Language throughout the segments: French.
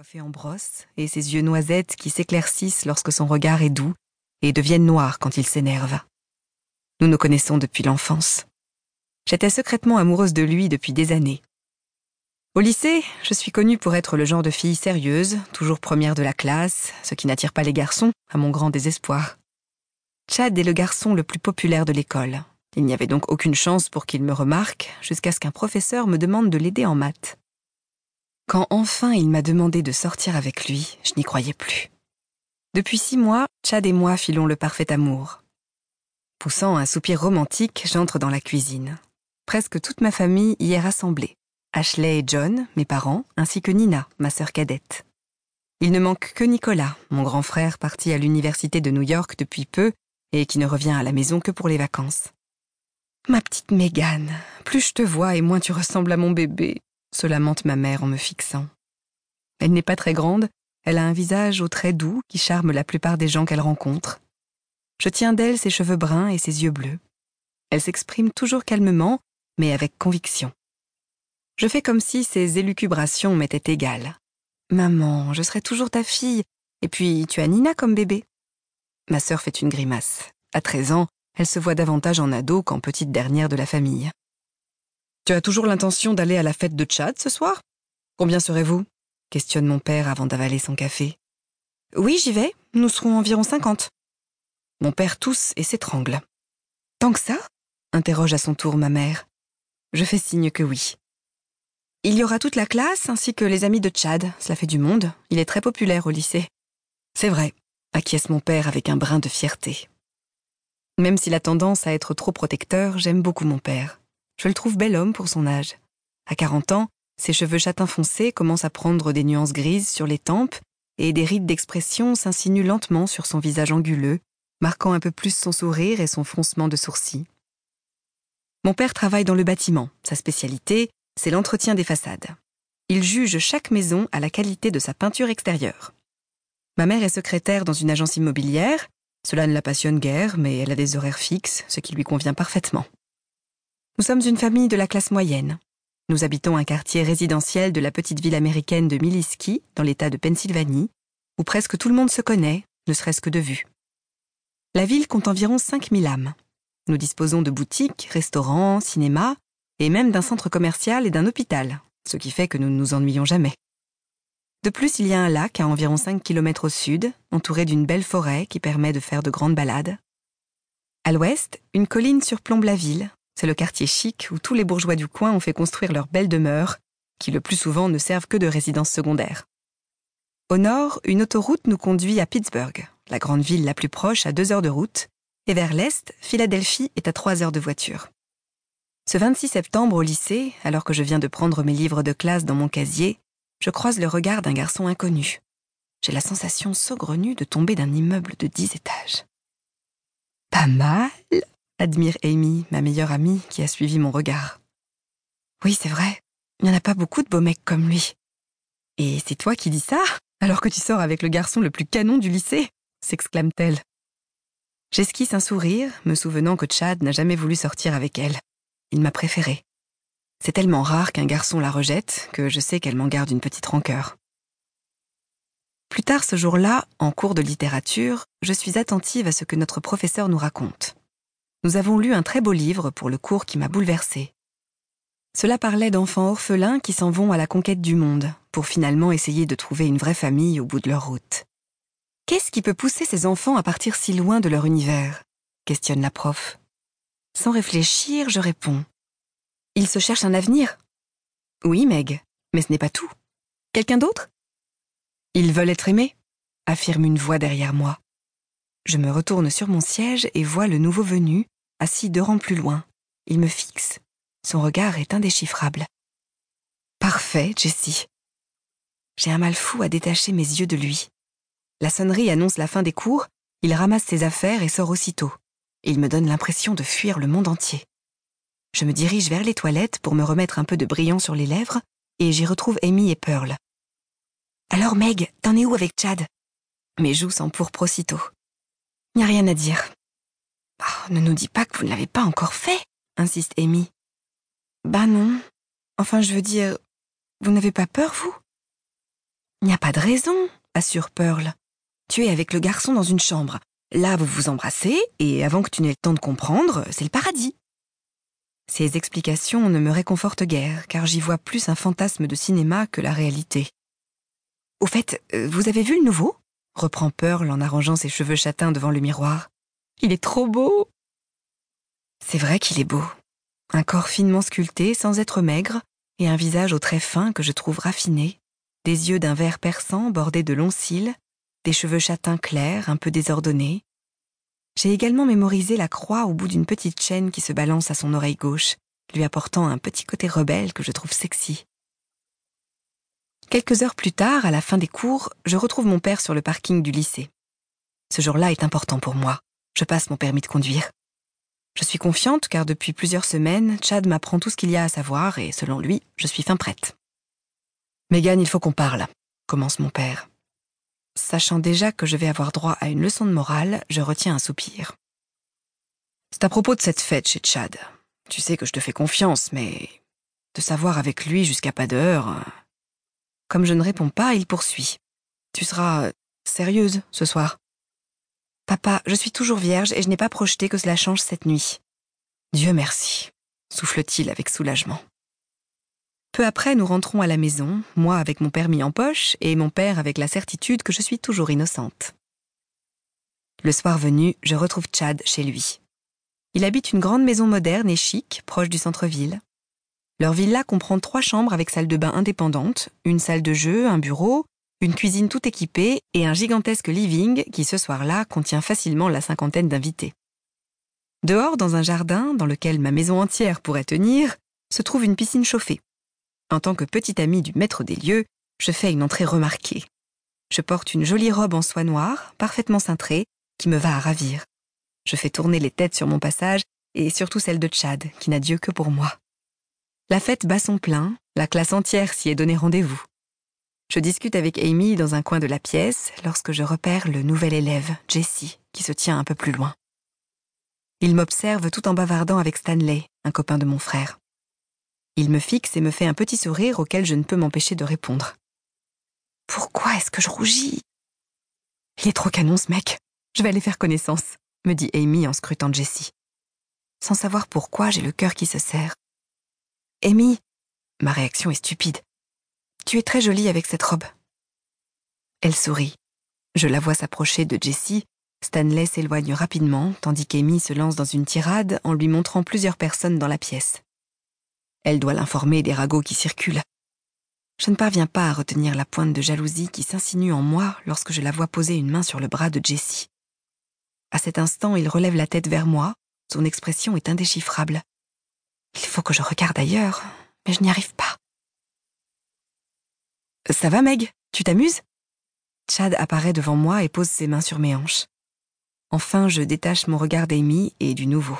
coiffé en brosse, et ses yeux noisettes qui s'éclaircissent lorsque son regard est doux et deviennent noirs quand il s'énerve. Nous nous connaissons depuis l'enfance. J'étais secrètement amoureuse de lui depuis des années. Au lycée, je suis connue pour être le genre de fille sérieuse, toujours première de la classe, ce qui n'attire pas les garçons, à mon grand désespoir. Chad est le garçon le plus populaire de l'école. Il n'y avait donc aucune chance pour qu'il me remarque, jusqu'à ce qu'un professeur me demande de l'aider en maths. Quand enfin il m'a demandé de sortir avec lui, je n'y croyais plus. Depuis six mois, Chad et moi filons le parfait amour. Poussant un soupir romantique, j'entre dans la cuisine. Presque toute ma famille y est rassemblée. Ashley et John, mes parents, ainsi que Nina, ma sœur cadette. Il ne manque que Nicolas, mon grand frère parti à l'université de New York depuis peu et qui ne revient à la maison que pour les vacances. Ma petite Mégane, plus je te vois et moins tu ressembles à mon bébé, se lamente ma mère en me fixant. Elle n'est pas très grande, elle a un visage aux traits doux qui charme la plupart des gens qu'elle rencontre. Je tiens d'elle ses cheveux bruns et ses yeux bleus. Elle s'exprime toujours calmement, mais avec conviction. Je fais comme si ses élucubrations m'étaient égales. Maman, je serai toujours ta fille, et puis tu as Nina comme bébé. Ma sœur fait une grimace. À 13 ans, elle se voit davantage en ado qu'en petite dernière de la famille. Tu as toujours l'intention d'aller à la fête de Tchad ce soir? Combien serez-vous? Questionne mon père avant d'avaler son café. Oui, j'y vais. Nous serons environ cinquante. Mon père tousse et s'étrangle. Tant que ça? interroge à son tour ma mère. Je fais signe que oui. Il y aura toute la classe ainsi que les amis de Tchad. Cela fait du monde. Il est très populaire au lycée. C'est vrai, acquiesce mon père avec un brin de fierté. Même s'il a tendance à être trop protecteur, j'aime beaucoup mon père. Je le trouve bel homme pour son âge. À 40 ans, ses cheveux châtains foncés commencent à prendre des nuances grises sur les tempes et des rides d'expression s'insinuent lentement sur son visage anguleux, marquant un peu plus son sourire et son froncement de sourcils. Mon père travaille dans le bâtiment. Sa spécialité, c'est l'entretien des façades. Il juge chaque maison à la qualité de sa peinture extérieure. Ma mère est secrétaire dans une agence immobilière. Cela ne la passionne guère, mais elle a des horaires fixes, ce qui lui convient parfaitement. Nous sommes une famille de la classe moyenne. Nous habitons un quartier résidentiel de la petite ville américaine de Miliski, dans l'État de Pennsylvanie, où presque tout le monde se connaît, ne serait-ce que de vue. La ville compte environ 5000 âmes. Nous disposons de boutiques, restaurants, cinémas, et même d'un centre commercial et d'un hôpital, ce qui fait que nous ne nous ennuyons jamais. De plus, il y a un lac à environ 5 km au sud, entouré d'une belle forêt qui permet de faire de grandes balades. À l'ouest, une colline surplombe la ville, c'est le quartier chic où tous les bourgeois du coin ont fait construire leurs belles demeures, qui le plus souvent ne servent que de résidence secondaire. Au nord, une autoroute nous conduit à Pittsburgh, la grande ville la plus proche à deux heures de route, et vers l'est, Philadelphie est à trois heures de voiture. Ce 26 septembre au lycée, alors que je viens de prendre mes livres de classe dans mon casier, je croise le regard d'un garçon inconnu. J'ai la sensation saugrenue de tomber d'un immeuble de dix étages. Pas mal, admire Amy, ma meilleure amie, qui a suivi mon regard. Oui, c'est vrai, il n'y en a pas beaucoup de beaux mecs comme lui. Et c'est toi qui dis ça, alors que tu sors avec le garçon le plus canon du lycée s'exclame-t-elle. J'esquisse un sourire, me souvenant que Chad n'a jamais voulu sortir avec elle. Il m'a préférée. C'est tellement rare qu'un garçon la rejette que je sais qu'elle m'en garde une petite rancœur. Plus tard ce jour-là, en cours de littérature, je suis attentive à ce que notre professeur nous raconte nous avons lu un très beau livre pour le cours qui m'a bouleversée. Cela parlait d'enfants orphelins qui s'en vont à la conquête du monde, pour finalement essayer de trouver une vraie famille au bout de leur route. Qu'est-ce qui peut pousser ces enfants à partir si loin de leur univers? Questionne la prof. Sans réfléchir, je réponds. Ils se cherchent un avenir. Oui, Meg, mais ce n'est pas tout. Quelqu'un d'autre? Ils veulent être aimés, affirme une voix derrière moi. Je me retourne sur mon siège et vois le nouveau venu, assis deux rangs plus loin. Il me fixe. Son regard est indéchiffrable. Parfait, Jessie. J'ai un mal fou à détacher mes yeux de lui. La sonnerie annonce la fin des cours, il ramasse ses affaires et sort aussitôt. Il me donne l'impression de fuir le monde entier. Je me dirige vers les toilettes pour me remettre un peu de brillant sur les lèvres, et j'y retrouve Amy et Pearl. Alors Meg, t'en es où avec Chad? Mes joues s'empourprent aussitôt. N'y a rien à dire. Oh, ne nous dis pas que vous ne l'avez pas encore fait, insiste Amy. Bah non. Enfin, je veux dire, vous n'avez pas peur, vous? N'y a pas de raison, assure Pearl. Tu es avec le garçon dans une chambre. Là, vous vous embrassez, et avant que tu n'aies le temps de comprendre, c'est le paradis. Ces explications ne me réconfortent guère, car j'y vois plus un fantasme de cinéma que la réalité. Au fait, euh, vous avez vu le nouveau? Reprend Pearl en arrangeant ses cheveux châtains devant le miroir. Il est trop beau. C'est vrai qu'il est beau. Un corps finement sculpté sans être maigre, et un visage aux traits fins que je trouve raffiné, des yeux d'un vert perçant bordés de longs cils, des cheveux châtains clairs, un peu désordonnés. J'ai également mémorisé la croix au bout d'une petite chaîne qui se balance à son oreille gauche, lui apportant un petit côté rebelle que je trouve sexy. Quelques heures plus tard, à la fin des cours, je retrouve mon père sur le parking du lycée. Ce jour-là est important pour moi. Je passe mon permis de conduire. Je suis confiante car depuis plusieurs semaines, Chad m'apprend tout ce qu'il y a à savoir et selon lui, je suis fin prête. Megan, il faut qu'on parle, commence mon père. Sachant déjà que je vais avoir droit à une leçon de morale, je retiens un soupir. C'est à propos de cette fête chez Chad. Tu sais que je te fais confiance, mais de savoir avec lui jusqu'à pas d'heure, comme je ne réponds pas, il poursuit. Tu seras euh, sérieuse ce soir. Papa, je suis toujours vierge et je n'ai pas projeté que cela change cette nuit. Dieu merci, souffle-t-il avec soulagement. Peu après, nous rentrons à la maison, moi avec mon permis en poche et mon père avec la certitude que je suis toujours innocente. Le soir venu, je retrouve Chad chez lui. Il habite une grande maison moderne et chic, proche du centre-ville. Leur villa comprend trois chambres avec salle de bain indépendante, une salle de jeu, un bureau, une cuisine tout équipée et un gigantesque living qui ce soir-là contient facilement la cinquantaine d'invités. Dehors, dans un jardin dans lequel ma maison entière pourrait tenir, se trouve une piscine chauffée. En tant que petite amie du maître des lieux, je fais une entrée remarquée. Je porte une jolie robe en soie noire, parfaitement cintrée, qui me va à ravir. Je fais tourner les têtes sur mon passage et surtout celle de Tchad, qui n'a Dieu que pour moi. La fête bat son plein, la classe entière s'y est donné rendez-vous. Je discute avec Amy dans un coin de la pièce lorsque je repère le nouvel élève, Jesse, qui se tient un peu plus loin. Il m'observe tout en bavardant avec Stanley, un copain de mon frère. Il me fixe et me fait un petit sourire auquel je ne peux m'empêcher de répondre. Pourquoi est-ce que je rougis? Il est trop canon ce mec. Je vais aller faire connaissance, me dit Amy en scrutant Jessie. Sans savoir pourquoi, j'ai le cœur qui se serre. Amy, ma réaction est stupide. Tu es très jolie avec cette robe. Elle sourit. Je la vois s'approcher de Jessie. Stanley s'éloigne rapidement, tandis qu'Amy se lance dans une tirade en lui montrant plusieurs personnes dans la pièce. Elle doit l'informer des ragots qui circulent. Je ne parviens pas à retenir la pointe de jalousie qui s'insinue en moi lorsque je la vois poser une main sur le bras de Jessie. À cet instant, il relève la tête vers moi, son expression est indéchiffrable. Il faut que je regarde ailleurs, mais je n'y arrive pas. Ça va, Meg? Tu t'amuses? Chad apparaît devant moi et pose ses mains sur mes hanches. Enfin, je détache mon regard d'Amy et du nouveau.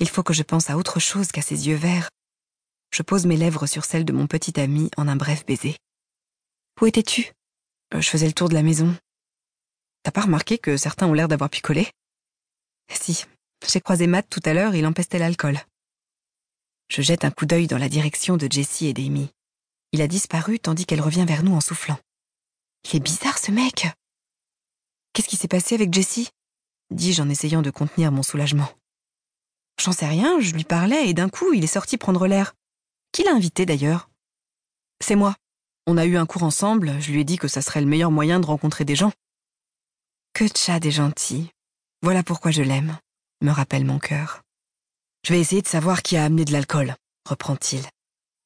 Il faut que je pense à autre chose qu'à ses yeux verts. Je pose mes lèvres sur celles de mon petit ami en un bref baiser. Où étais-tu? Euh, Je faisais le tour de la maison. T'as pas remarqué que certains ont l'air d'avoir picolé Si, j'ai croisé Matt tout à l'heure, il empestait l'alcool. Je jette un coup d'œil dans la direction de Jessie et d'Amy. Il a disparu tandis qu'elle revient vers nous en soufflant. Il est bizarre ce mec. Qu'est-ce qui s'est passé avec Jessie? dis-je en essayant de contenir mon soulagement. J'en sais rien, je lui parlais et d'un coup il est sorti prendre l'air. Qui l'a invité d'ailleurs? C'est moi. On a eu un cours ensemble, je lui ai dit que ça serait le meilleur moyen de rencontrer des gens. Que Chad est gentil. Voilà pourquoi je l'aime, me rappelle mon cœur. Je vais essayer de savoir qui a amené de l'alcool, reprend-il.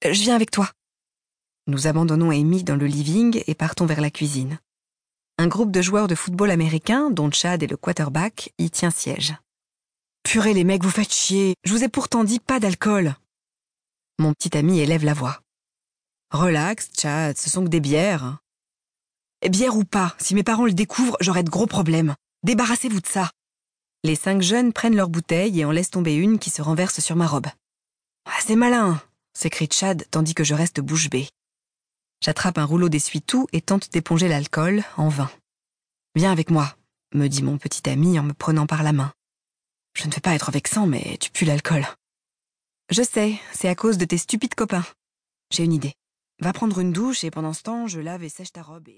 Je viens avec toi. Nous abandonnons Amy dans le living et partons vers la cuisine. Un groupe de joueurs de football américain, dont Chad est le quarterback, y tient siège. Purée les mecs, vous faites chier. Je vous ai pourtant dit pas d'alcool. Mon petit ami élève la voix. Relax, Chad, ce sont que des bières. Bière ou pas, si mes parents le découvrent, j'aurai de gros problèmes. Débarrassez-vous de ça. Les cinq jeunes prennent leur bouteille et en laissent tomber une qui se renverse sur ma robe. Ah, c'est malin s'écrie Chad tandis que je reste bouche bée. J'attrape un rouleau d'essuie-tout et tente d'éponger l'alcool, en vain. Viens avec moi, me dit mon petit ami en me prenant par la main. Je ne veux pas être vexant, mais tu pues l'alcool. Je sais, c'est à cause de tes stupides copains. J'ai une idée. Va prendre une douche et pendant ce temps, je lave et sèche ta robe et.